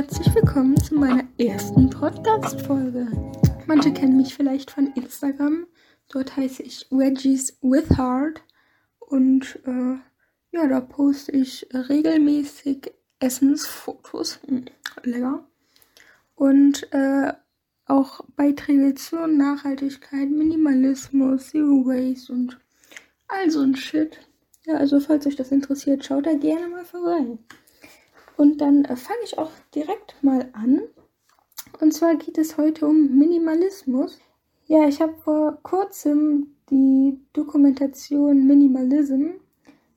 herzlich willkommen zu meiner ersten Podcast-Folge. Manche kennen mich vielleicht von Instagram. Dort heiße ich Wedgies with Heart. Und äh, ja, da poste ich regelmäßig Essensfotos. Hm, lecker. Und äh, auch Beiträge zur Nachhaltigkeit, Minimalismus, Zero Waste und all so ein Shit. Ja, also falls euch das interessiert, schaut da gerne mal vorbei. Und dann äh, fange ich auch direkt mal an. Und zwar geht es heute um Minimalismus. Ja, ich habe vor kurzem die Dokumentation Minimalism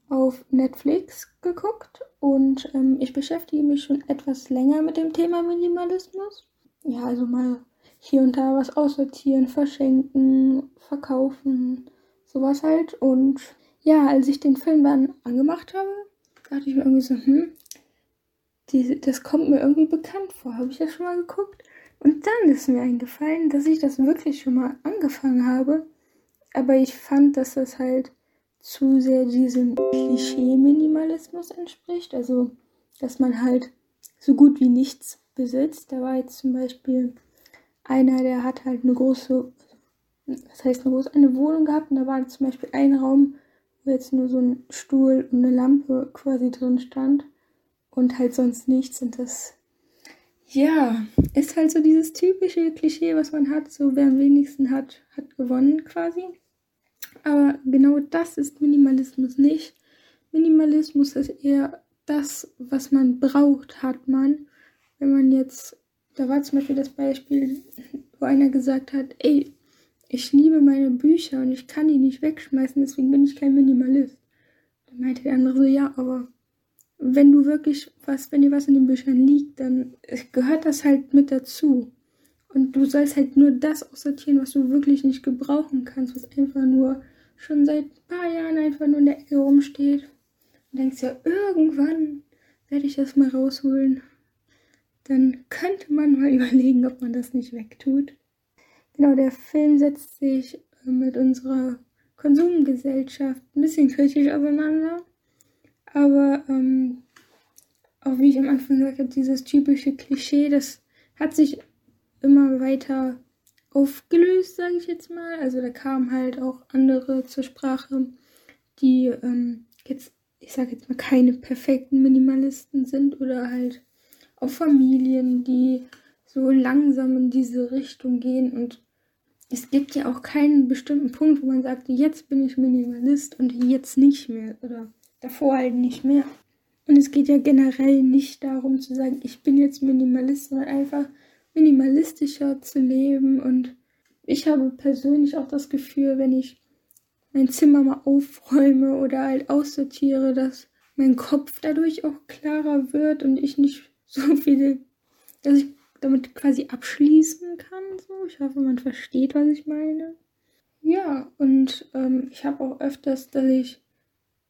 auf Netflix geguckt und ähm, ich beschäftige mich schon etwas länger mit dem Thema Minimalismus. Ja, also mal hier und da was aussortieren, verschenken, verkaufen, sowas halt. Und ja, als ich den Film dann angemacht habe, dachte ich mir irgendwie so, hm, die, das kommt mir irgendwie bekannt vor. Habe ich das schon mal geguckt? Und dann ist mir eingefallen, dass ich das wirklich schon mal angefangen habe. Aber ich fand, dass das halt zu sehr diesem Klischee-Minimalismus entspricht. Also, dass man halt so gut wie nichts besitzt. Da war jetzt zum Beispiel einer, der hat halt eine große, das heißt eine große, eine Wohnung gehabt und da war zum Beispiel ein Raum, wo jetzt nur so ein Stuhl und eine Lampe quasi drin stand und halt sonst nichts. Und das, ja, ist halt so dieses typische Klischee, was man hat. So, wer am wenigsten hat, hat gewonnen quasi. Aber genau das ist Minimalismus nicht. Minimalismus ist eher das, was man braucht, hat man. Wenn man jetzt, da war zum Beispiel das Beispiel, wo einer gesagt hat, ey, ich liebe meine Bücher und ich kann die nicht wegschmeißen, deswegen bin ich kein Minimalist. Dann meinte der andere so, ja, aber wenn du wirklich was, wenn dir was in den Büchern liegt, dann gehört das halt mit dazu. Und du sollst halt nur das aussortieren, was du wirklich nicht gebrauchen kannst, was einfach nur schon seit ein paar Jahren einfach nur in der Ecke rumsteht. Und denkst ja, irgendwann werde ich das mal rausholen. Dann könnte man mal überlegen, ob man das nicht wegtut. Genau, der Film setzt sich äh, mit unserer Konsumgesellschaft ein bisschen kritisch auseinander. Aber ähm, auch wie ich am Anfang gesagt habe, dieses typische Klischee, das hat sich immer weiter aufgelöst, sage ich jetzt mal. Also da kamen halt auch andere zur Sprache, die ähm, jetzt, ich sage jetzt mal, keine perfekten Minimalisten sind oder halt auch Familien, die so langsam in diese Richtung gehen und es gibt ja auch keinen bestimmten Punkt, wo man sagt, jetzt bin ich Minimalist und jetzt nicht mehr oder davor halt nicht mehr. Und es geht ja generell nicht darum zu sagen, ich bin jetzt Minimalist, sondern einfach minimalistischer zu leben. Und ich habe persönlich auch das Gefühl, wenn ich mein Zimmer mal aufräume oder halt aussortiere, dass mein Kopf dadurch auch klarer wird und ich nicht so viele, dass ich damit quasi abschließen kann. So. Ich hoffe, man versteht, was ich meine. Ja, und ähm, ich habe auch öfters, dass ich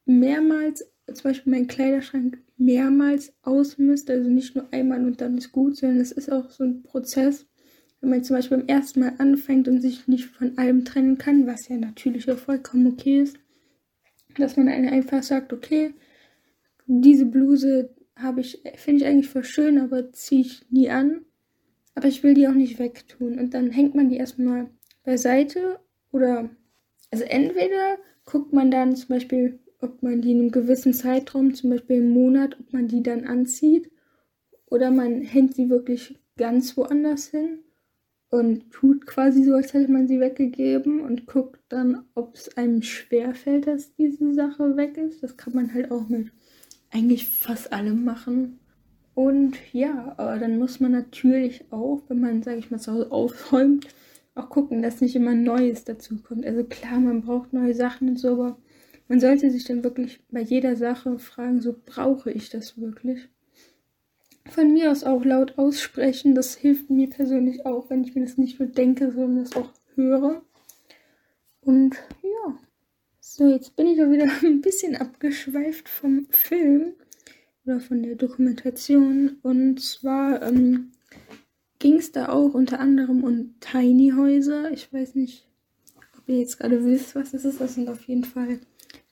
mehrmals, zum Beispiel meinen Kleiderschrank mehrmals ausmisst, also nicht nur einmal und dann ist gut, sondern es ist auch so ein Prozess, wenn man zum Beispiel beim ersten Mal anfängt und sich nicht von allem trennen kann, was ja natürlich auch vollkommen okay ist, dass man einfach sagt, okay, diese Bluse habe ich, finde ich eigentlich voll schön, aber ziehe ich nie an. Aber ich will die auch nicht wegtun. Und dann hängt man die erstmal beiseite oder, also entweder guckt man dann zum Beispiel ob man die in einem gewissen Zeitraum, zum Beispiel im Monat, ob man die dann anzieht oder man hängt sie wirklich ganz woanders hin und tut quasi so, als hätte man sie weggegeben und guckt dann, ob es einem schwer fällt, dass diese Sache weg ist. Das kann man halt auch mit eigentlich fast allem machen. Und ja, aber dann muss man natürlich auch, wenn man, sage ich mal, zu Hause aufräumt, auch gucken, dass nicht immer Neues dazu kommt. Also klar, man braucht neue Sachen und so, aber man sollte sich dann wirklich bei jeder Sache fragen, so brauche ich das wirklich? Von mir aus auch laut aussprechen, das hilft mir persönlich auch, wenn ich mir das nicht nur denke, sondern das auch höre. Und ja, so jetzt bin ich auch wieder ein bisschen abgeschweift vom Film oder von der Dokumentation. Und zwar ähm, ging es da auch unter anderem um Tiny Häuser. Ich weiß nicht, ob ihr jetzt gerade wisst, was das ist. Das sind auf jeden Fall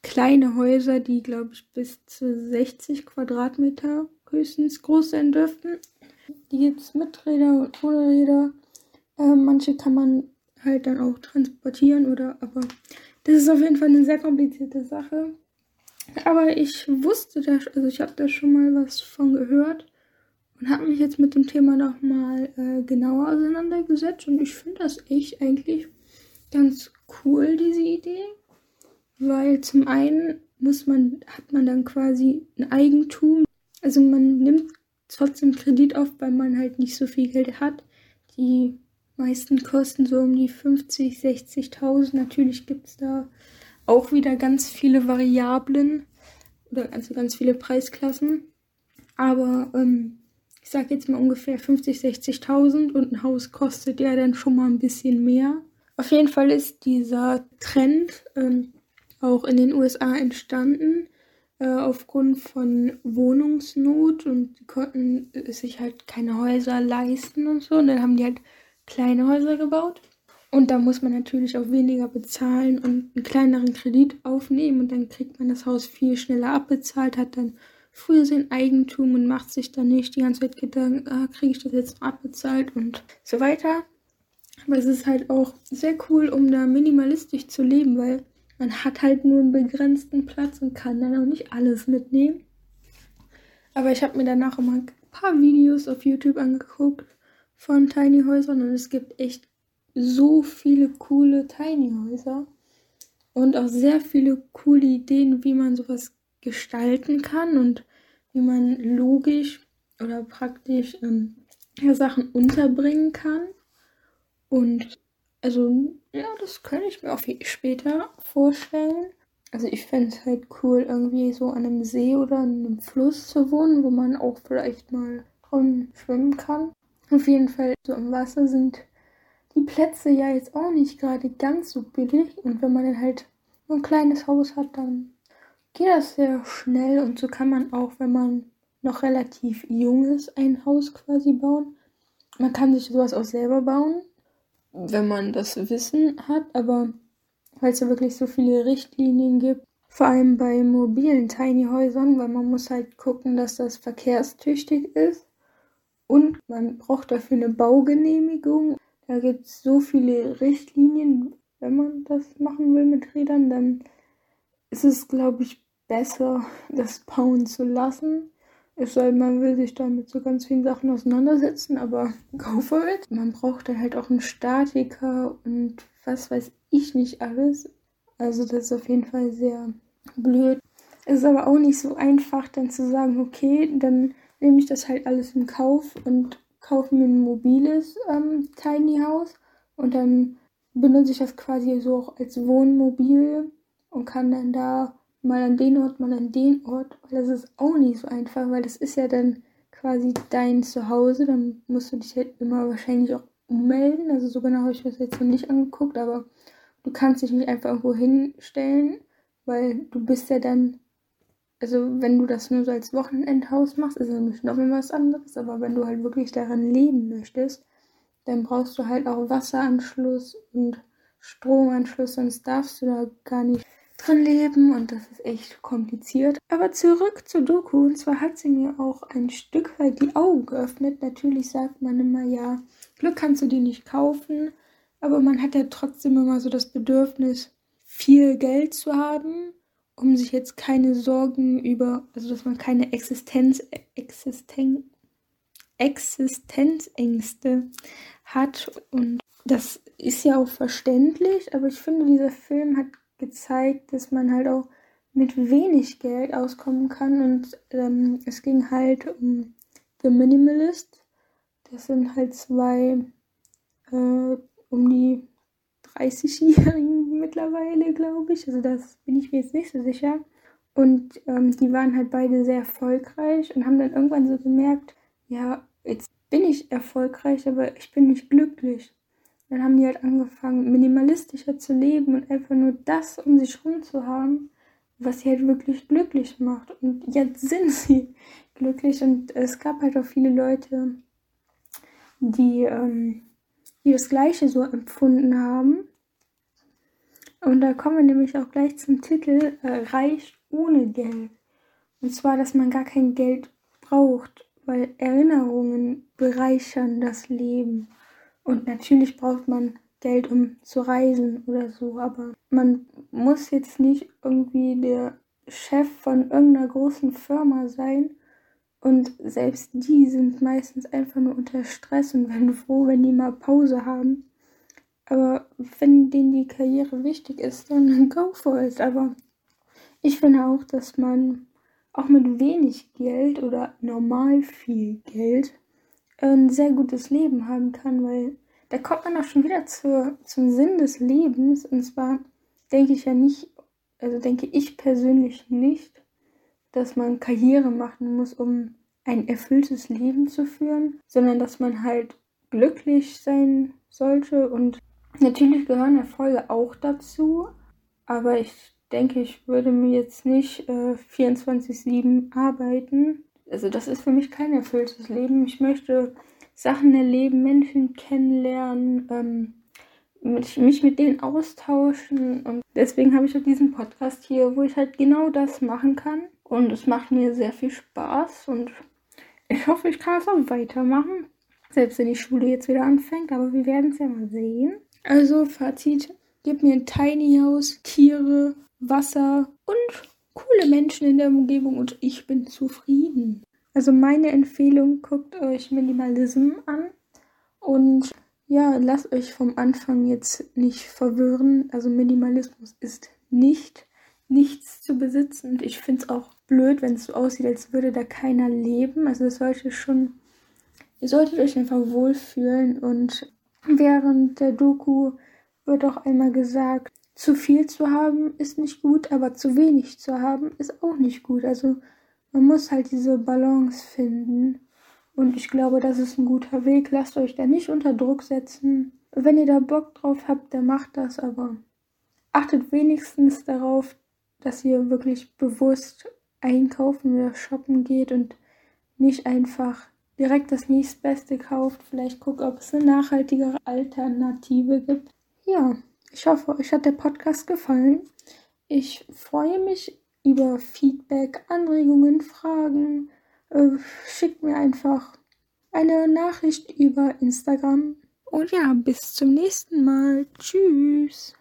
kleine Häuser, die, glaube ich, bis zu 60 Quadratmeter höchstens groß sein dürften. Die gibt es mit Räder und ohne Räder. Äh, manche kann man halt dann auch transportieren oder aber das ist auf jeden Fall eine sehr komplizierte Sache. Aber ich wusste das, also ich habe da schon mal was von gehört und habe mich jetzt mit dem Thema nochmal äh, genauer auseinandergesetzt und ich finde das echt eigentlich ganz cool, diese Idee. Weil zum einen muss man, hat man dann quasi ein Eigentum. Also man nimmt trotzdem Kredit auf, weil man halt nicht so viel Geld hat. Die meisten kosten so um die 50, 60.000. Natürlich gibt es da auch wieder ganz viele Variablen oder also ganz viele Preisklassen. Aber ähm, ich sage jetzt mal ungefähr 50, 60.000 und ein Haus kostet ja dann schon mal ein bisschen mehr. Auf jeden Fall ist dieser Trend ähm, auch in den USA entstanden äh, aufgrund von Wohnungsnot und die konnten sich halt keine Häuser leisten und so. Und dann haben die halt kleine Häuser gebaut. Und da muss man natürlich auch weniger bezahlen und einen kleineren Kredit aufnehmen und dann kriegt man das Haus viel schneller abbezahlt, hat dann früher sein Eigentum und macht sich dann nicht die ganze Zeit Gedanken, ah, kriege ich das jetzt noch abbezahlt und so weiter. Aber es ist halt auch sehr cool, um da minimalistisch zu leben, weil man hat halt nur einen begrenzten Platz und kann dann auch nicht alles mitnehmen. Aber ich habe mir danach immer ein paar Videos auf YouTube angeguckt von Tiny Häusern und es gibt echt so viele coole Tiny Häuser und auch sehr viele coole Ideen, wie man sowas gestalten kann und wie man logisch oder praktisch ähm, Sachen unterbringen kann. Und also, ja, das könnte ich mir auch später vorstellen. Also ich fände es halt cool, irgendwie so an einem See oder an einem Fluss zu wohnen, wo man auch vielleicht mal schwimmen kann. Auf jeden Fall, so im Wasser sind die Plätze ja jetzt auch nicht gerade ganz so billig. Und wenn man dann halt nur ein kleines Haus hat, dann geht das sehr schnell. Und so kann man auch, wenn man noch relativ jung ist, ein Haus quasi bauen. Man kann sich sowas auch selber bauen, wenn man das Wissen hat. Aber weil es ja wirklich so viele Richtlinien gibt, vor allem bei mobilen Tiny Häusern, weil man muss halt gucken, dass das verkehrstüchtig ist und man braucht dafür eine Baugenehmigung. Da gibt es so viele Richtlinien. Wenn man das machen will mit Rädern, dann ist es, glaube ich, besser, das bauen zu lassen. Es sei man will sich da mit so ganz vielen Sachen auseinandersetzen, aber go for it. Man braucht dann halt auch einen Statiker und was weiß ich nicht alles. Also das ist auf jeden Fall sehr blöd. Es ist aber auch nicht so einfach, dann zu sagen, okay, dann nehme ich das halt alles in Kauf und kaufe mir ein mobiles ähm, Tiny House und dann benutze ich das quasi so auch als Wohnmobil und kann dann da mal an den Ort, mal an den Ort, weil das ist auch nicht so einfach, weil das ist ja dann quasi dein Zuhause, dann musst du dich halt immer wahrscheinlich auch ummelden, also so genau habe ich das jetzt noch nicht angeguckt, aber du kannst dich nicht einfach irgendwo hinstellen, weil du bist ja dann also wenn du das nur so als Wochenendhaus machst, ist es noch immer was anderes. Aber wenn du halt wirklich daran leben möchtest, dann brauchst du halt auch Wasseranschluss und Stromanschluss, sonst darfst du da gar nicht dran leben und das ist echt kompliziert. Aber zurück zur Doku und zwar hat sie mir auch ein Stück weit die Augen geöffnet. Natürlich sagt man immer, ja, Glück kannst du dir nicht kaufen, aber man hat ja trotzdem immer so das Bedürfnis, viel Geld zu haben um sich jetzt keine Sorgen über, also dass man keine Existenz, Existen, Existenzängste hat. Und das ist ja auch verständlich, aber ich finde, dieser Film hat gezeigt, dass man halt auch mit wenig Geld auskommen kann. Und ähm, es ging halt um The Minimalist. Das sind halt zwei äh, um die 30-Jährigen mittlerweile, glaube ich. Also das bin ich mir jetzt nicht so sicher. Und ähm, die waren halt beide sehr erfolgreich und haben dann irgendwann so gemerkt, ja, jetzt bin ich erfolgreich, aber ich bin nicht glücklich. Dann haben die halt angefangen, minimalistischer zu leben und einfach nur das um sich rum zu haben, was sie halt wirklich glücklich macht. Und jetzt sind sie glücklich und es gab halt auch viele Leute, die ähm, die das Gleiche so empfunden haben. Und da kommen wir nämlich auch gleich zum Titel äh, Reich ohne Geld. Und zwar, dass man gar kein Geld braucht, weil Erinnerungen bereichern das Leben. Und natürlich braucht man Geld, um zu reisen oder so, aber man muss jetzt nicht irgendwie der Chef von irgendeiner großen Firma sein. Und selbst die sind meistens einfach nur unter Stress und werden froh, wenn die mal Pause haben. Aber wenn denen die Karriere wichtig ist, dann go for it. Aber ich finde auch, dass man auch mit wenig Geld oder normal viel Geld ein sehr gutes Leben haben kann, weil da kommt man auch schon wieder zur, zum Sinn des Lebens. Und zwar denke ich ja nicht, also denke ich persönlich nicht, dass man Karriere machen muss, um ein erfülltes Leben zu führen, sondern dass man halt glücklich sein sollte. Und natürlich gehören Erfolge auch dazu, aber ich denke, ich würde mir jetzt nicht äh, 24-7 arbeiten. Also das ist für mich kein erfülltes Leben. Ich möchte Sachen erleben, Menschen kennenlernen, ähm, mit, mich mit denen austauschen. Und deswegen habe ich auch diesen Podcast hier, wo ich halt genau das machen kann. Und es macht mir sehr viel Spaß und ich hoffe, ich kann es auch weitermachen. Selbst wenn die Schule jetzt wieder anfängt, aber wir werden es ja mal sehen. Also, Fazit: Gib mir ein Tiny House, Tiere, Wasser und coole Menschen in der Umgebung und ich bin zufrieden. Also meine Empfehlung, guckt euch Minimalism an und ja, lasst euch vom Anfang jetzt nicht verwirren. Also Minimalismus ist nicht nichts zu besitzen und ich finde es auch blöd, wenn es so aussieht, als würde da keiner leben. Also es sollte schon, ihr solltet euch einfach wohlfühlen und während der Doku wird auch einmal gesagt, zu viel zu haben ist nicht gut, aber zu wenig zu haben ist auch nicht gut. Also man muss halt diese Balance finden. Und ich glaube, das ist ein guter Weg. Lasst euch da nicht unter Druck setzen. Wenn ihr da Bock drauf habt, dann macht das, aber achtet wenigstens darauf, dass ihr wirklich bewusst einkaufen oder shoppen geht und nicht einfach direkt das nächstbeste kauft. Vielleicht guckt, ob es eine nachhaltigere Alternative gibt. Ja, ich hoffe, euch hat der Podcast gefallen. Ich freue mich über Feedback, Anregungen, Fragen. Äh, schickt mir einfach eine Nachricht über Instagram. Und ja, bis zum nächsten Mal. Tschüss.